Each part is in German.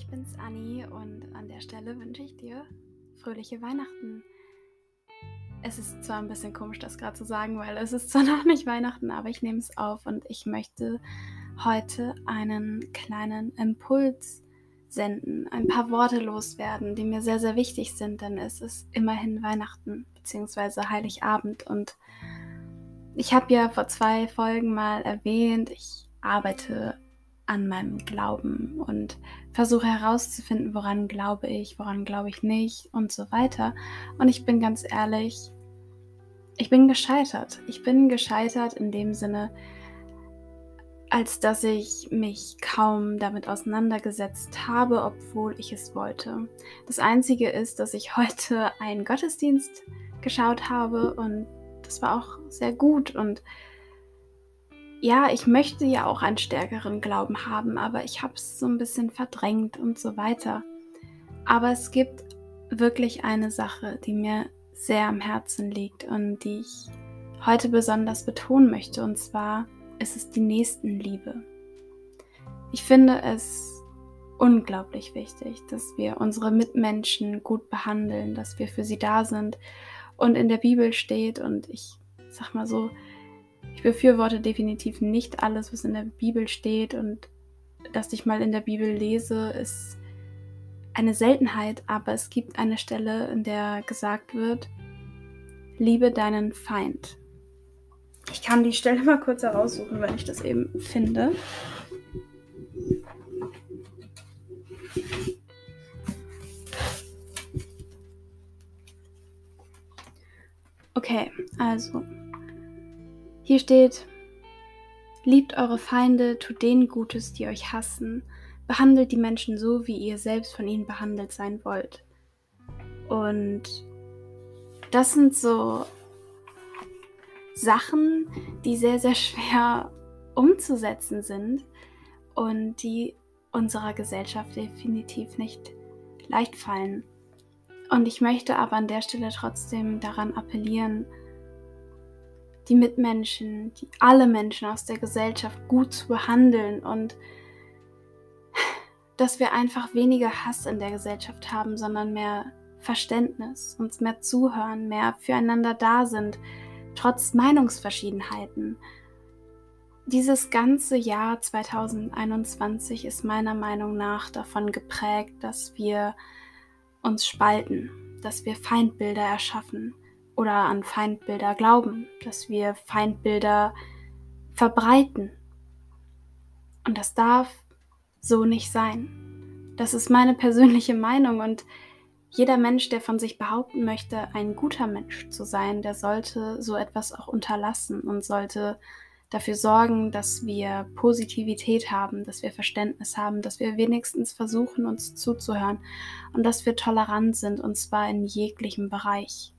ich bin's Anni und an der Stelle wünsche ich dir fröhliche Weihnachten. Es ist zwar ein bisschen komisch, das gerade zu sagen, weil es ist zwar noch nicht Weihnachten, aber ich nehme es auf und ich möchte heute einen kleinen Impuls senden, ein paar Worte loswerden, die mir sehr, sehr wichtig sind, denn es ist immerhin Weihnachten bzw. Heiligabend und ich habe ja vor zwei Folgen mal erwähnt, ich arbeite an meinem Glauben und versuche herauszufinden, woran glaube ich, woran glaube ich nicht und so weiter. Und ich bin ganz ehrlich, ich bin gescheitert. Ich bin gescheitert in dem Sinne, als dass ich mich kaum damit auseinandergesetzt habe, obwohl ich es wollte. Das Einzige ist, dass ich heute einen Gottesdienst geschaut habe und das war auch sehr gut und ja, ich möchte ja auch einen stärkeren Glauben haben, aber ich habe es so ein bisschen verdrängt und so weiter. Aber es gibt wirklich eine Sache, die mir sehr am Herzen liegt und die ich heute besonders betonen möchte, und zwar ist es die Nächstenliebe. Ich finde es unglaublich wichtig, dass wir unsere Mitmenschen gut behandeln, dass wir für sie da sind und in der Bibel steht und ich sag mal so, ich befürworte definitiv nicht alles, was in der Bibel steht und dass ich mal in der Bibel lese, ist eine Seltenheit, aber es gibt eine Stelle, in der gesagt wird, liebe deinen Feind. Ich kann die Stelle mal kurz heraussuchen, wenn ich das eben finde. Okay, also hier steht, liebt eure Feinde, tut denen Gutes, die euch hassen, behandelt die Menschen so, wie ihr selbst von ihnen behandelt sein wollt. Und das sind so Sachen, die sehr, sehr schwer umzusetzen sind und die unserer Gesellschaft definitiv nicht leicht fallen. Und ich möchte aber an der Stelle trotzdem daran appellieren, die Mitmenschen, die alle Menschen aus der Gesellschaft gut zu behandeln und dass wir einfach weniger Hass in der Gesellschaft haben, sondern mehr Verständnis, uns mehr zuhören, mehr füreinander da sind, trotz Meinungsverschiedenheiten. Dieses ganze Jahr 2021 ist meiner Meinung nach davon geprägt, dass wir uns spalten, dass wir Feindbilder erschaffen, oder an Feindbilder glauben, dass wir Feindbilder verbreiten. Und das darf so nicht sein. Das ist meine persönliche Meinung und jeder Mensch, der von sich behaupten möchte, ein guter Mensch zu sein, der sollte so etwas auch unterlassen und sollte dafür sorgen, dass wir Positivität haben, dass wir Verständnis haben, dass wir wenigstens versuchen, uns zuzuhören und dass wir tolerant sind, und zwar in jeglichem Bereich.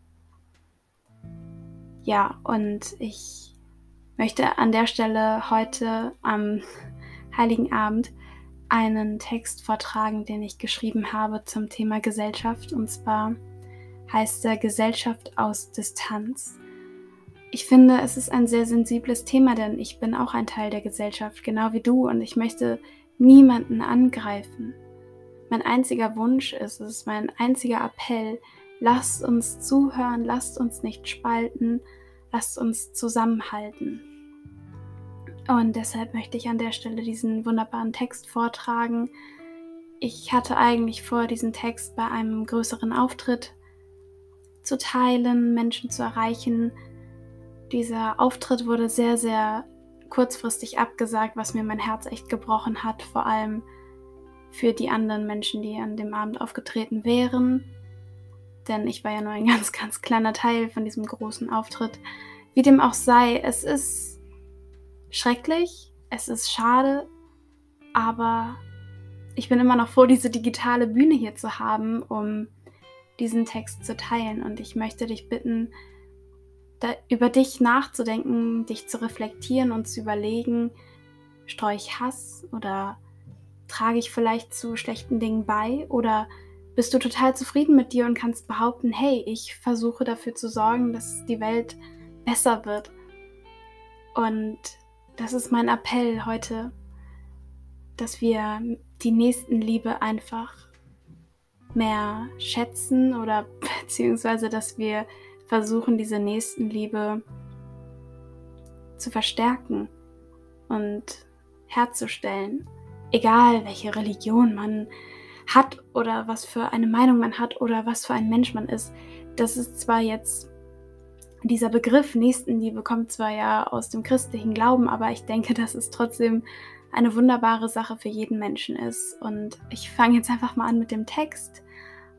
Ja, und ich möchte an der Stelle heute am Heiligen Abend einen Text vortragen, den ich geschrieben habe zum Thema Gesellschaft. Und zwar heißt er Gesellschaft aus Distanz. Ich finde, es ist ein sehr sensibles Thema, denn ich bin auch ein Teil der Gesellschaft, genau wie du, und ich möchte niemanden angreifen. Mein einziger Wunsch ist, es mein einziger Appell, Lasst uns zuhören, lasst uns nicht spalten, lasst uns zusammenhalten. Und deshalb möchte ich an der Stelle diesen wunderbaren Text vortragen. Ich hatte eigentlich vor, diesen Text bei einem größeren Auftritt zu teilen, Menschen zu erreichen. Dieser Auftritt wurde sehr, sehr kurzfristig abgesagt, was mir mein Herz echt gebrochen hat, vor allem für die anderen Menschen, die an dem Abend aufgetreten wären denn ich war ja nur ein ganz, ganz kleiner Teil von diesem großen Auftritt. Wie dem auch sei, es ist schrecklich, es ist schade, aber ich bin immer noch froh, diese digitale Bühne hier zu haben, um diesen Text zu teilen. Und ich möchte dich bitten, über dich nachzudenken, dich zu reflektieren und zu überlegen, streue ich Hass oder trage ich vielleicht zu schlechten Dingen bei oder bist du total zufrieden mit dir und kannst behaupten, hey, ich versuche dafür zu sorgen, dass die Welt besser wird. Und das ist mein Appell heute, dass wir die Nächstenliebe einfach mehr schätzen oder beziehungsweise, dass wir versuchen, diese Nächstenliebe zu verstärken und herzustellen. Egal, welche Religion man hat oder was für eine Meinung man hat oder was für ein Mensch man ist. Das ist zwar jetzt, dieser Begriff Nächstenliebe kommt zwar ja aus dem christlichen Glauben, aber ich denke, dass es trotzdem eine wunderbare Sache für jeden Menschen ist. Und ich fange jetzt einfach mal an mit dem Text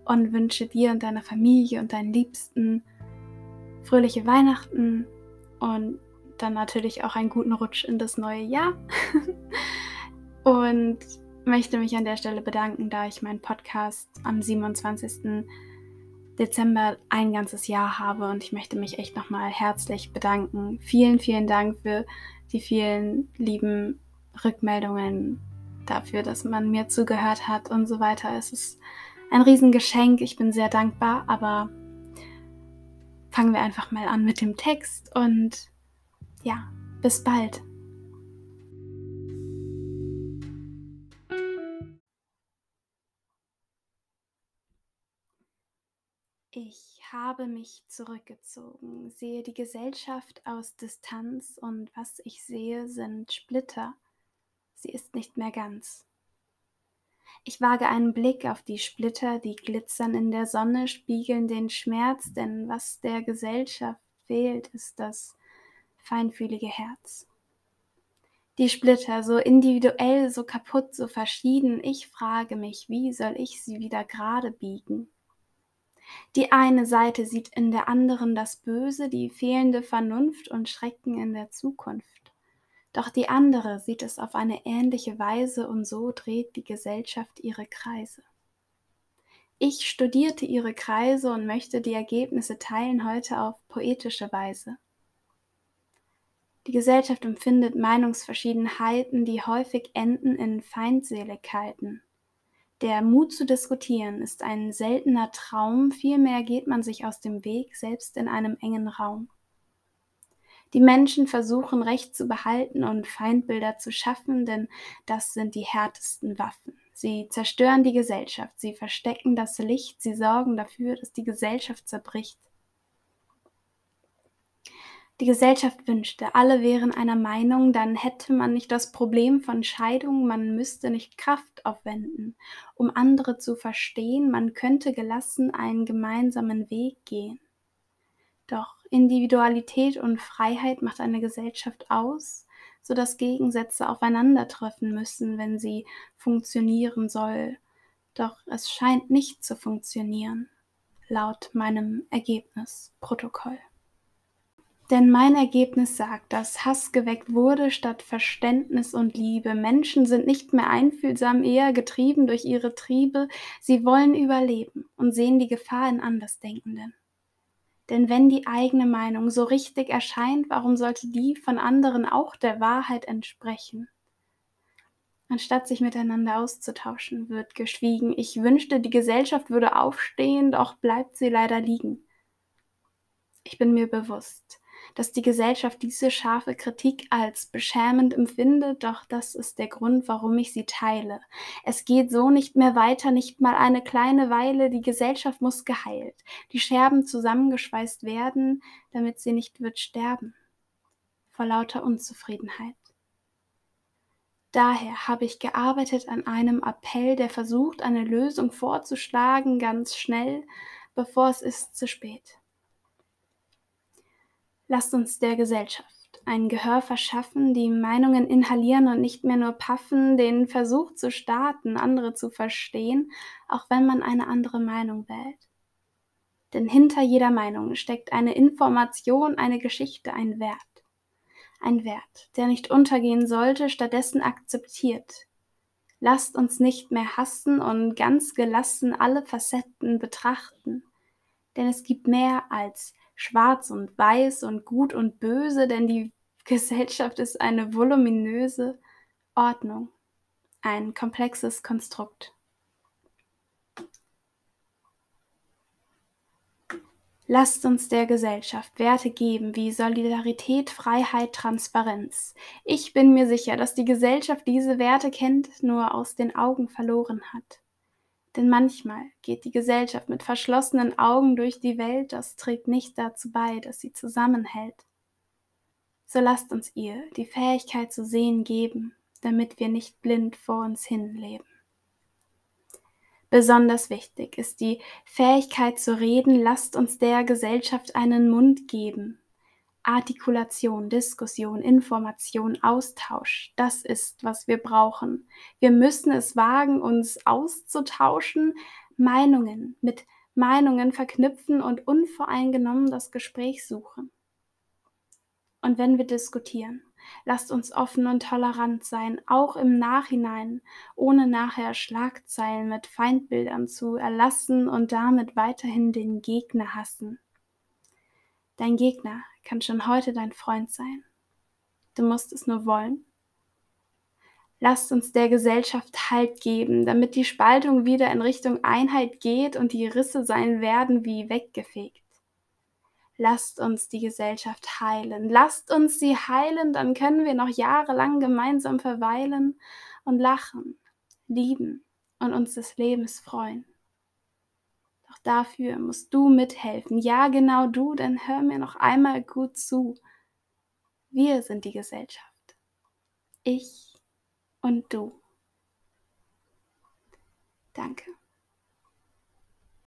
und wünsche dir und deiner Familie und deinen Liebsten fröhliche Weihnachten und dann natürlich auch einen guten Rutsch in das neue Jahr. und möchte mich an der Stelle bedanken, da ich meinen Podcast am 27. Dezember ein ganzes Jahr habe und ich möchte mich echt nochmal herzlich bedanken. Vielen, vielen Dank für die vielen lieben Rückmeldungen, dafür, dass man mir zugehört hat und so weiter. Es ist ein Riesengeschenk. Ich bin sehr dankbar, aber fangen wir einfach mal an mit dem Text und ja, bis bald. Ich habe mich zurückgezogen, sehe die Gesellschaft aus Distanz und was ich sehe sind Splitter. Sie ist nicht mehr ganz. Ich wage einen Blick auf die Splitter, die glitzern in der Sonne, spiegeln den Schmerz, denn was der Gesellschaft fehlt, ist das feinfühlige Herz. Die Splitter, so individuell, so kaputt, so verschieden, ich frage mich, wie soll ich sie wieder gerade biegen? Die eine Seite sieht in der anderen das Böse, die fehlende Vernunft und Schrecken in der Zukunft. Doch die andere sieht es auf eine ähnliche Weise und so dreht die Gesellschaft ihre Kreise. Ich studierte ihre Kreise und möchte die Ergebnisse teilen heute auf poetische Weise. Die Gesellschaft empfindet Meinungsverschiedenheiten, die häufig enden in Feindseligkeiten. Der Mut zu diskutieren ist ein seltener Traum, vielmehr geht man sich aus dem Weg, selbst in einem engen Raum. Die Menschen versuchen Recht zu behalten und Feindbilder zu schaffen, denn das sind die härtesten Waffen. Sie zerstören die Gesellschaft, sie verstecken das Licht, sie sorgen dafür, dass die Gesellschaft zerbricht. Die Gesellschaft wünschte, alle wären einer Meinung, dann hätte man nicht das Problem von Scheidung, man müsste nicht Kraft aufwenden, um andere zu verstehen, man könnte gelassen einen gemeinsamen Weg gehen. Doch Individualität und Freiheit macht eine Gesellschaft aus, so dass Gegensätze aufeinandertreffen müssen, wenn sie funktionieren soll. Doch es scheint nicht zu funktionieren, laut meinem Ergebnisprotokoll. Denn mein Ergebnis sagt, dass Hass geweckt wurde statt Verständnis und Liebe. Menschen sind nicht mehr einfühlsam, eher getrieben durch ihre Triebe. Sie wollen überleben und sehen die Gefahr in Andersdenkenden. Denn wenn die eigene Meinung so richtig erscheint, warum sollte die von anderen auch der Wahrheit entsprechen? Anstatt sich miteinander auszutauschen, wird geschwiegen. Ich wünschte, die Gesellschaft würde aufstehen, doch bleibt sie leider liegen. Ich bin mir bewusst, dass die Gesellschaft diese scharfe Kritik als beschämend empfindet, doch das ist der Grund, warum ich sie teile. Es geht so nicht mehr weiter, nicht mal eine kleine Weile, die Gesellschaft muss geheilt, die Scherben zusammengeschweißt werden, damit sie nicht wird sterben. Vor lauter Unzufriedenheit. Daher habe ich gearbeitet an einem Appell, der versucht, eine Lösung vorzuschlagen, ganz schnell, bevor es ist zu spät. Lasst uns der Gesellschaft ein Gehör verschaffen, die Meinungen inhalieren und nicht mehr nur paffen, den Versuch zu starten, andere zu verstehen, auch wenn man eine andere Meinung wählt. Denn hinter jeder Meinung steckt eine Information, eine Geschichte, ein Wert. Ein Wert, der nicht untergehen sollte, stattdessen akzeptiert. Lasst uns nicht mehr hassen und ganz gelassen alle Facetten betrachten. Denn es gibt mehr als schwarz und weiß und gut und böse, denn die Gesellschaft ist eine voluminöse Ordnung, ein komplexes Konstrukt. Lasst uns der Gesellschaft Werte geben wie Solidarität, Freiheit, Transparenz. Ich bin mir sicher, dass die Gesellschaft diese Werte kennt, nur aus den Augen verloren hat. Denn manchmal geht die Gesellschaft mit verschlossenen Augen durch die Welt, das trägt nicht dazu bei, dass sie zusammenhält. So lasst uns ihr die Fähigkeit zu sehen geben, damit wir nicht blind vor uns hin leben. Besonders wichtig ist die Fähigkeit zu reden, lasst uns der Gesellschaft einen Mund geben. Artikulation, Diskussion, Information, Austausch, das ist, was wir brauchen. Wir müssen es wagen, uns auszutauschen, Meinungen mit Meinungen verknüpfen und unvoreingenommen das Gespräch suchen. Und wenn wir diskutieren, lasst uns offen und tolerant sein, auch im Nachhinein, ohne nachher Schlagzeilen mit Feindbildern zu erlassen und damit weiterhin den Gegner hassen. Dein Gegner kann schon heute dein Freund sein. Du musst es nur wollen. Lasst uns der Gesellschaft Halt geben, damit die Spaltung wieder in Richtung Einheit geht und die Risse sein werden wie weggefegt. Lasst uns die Gesellschaft heilen. Lasst uns sie heilen, dann können wir noch jahrelang gemeinsam verweilen und lachen, lieben und uns des Lebens freuen. Doch dafür musst du mithelfen. Ja, genau du, denn hör mir noch einmal gut zu. Wir sind die Gesellschaft. Ich und du. Danke.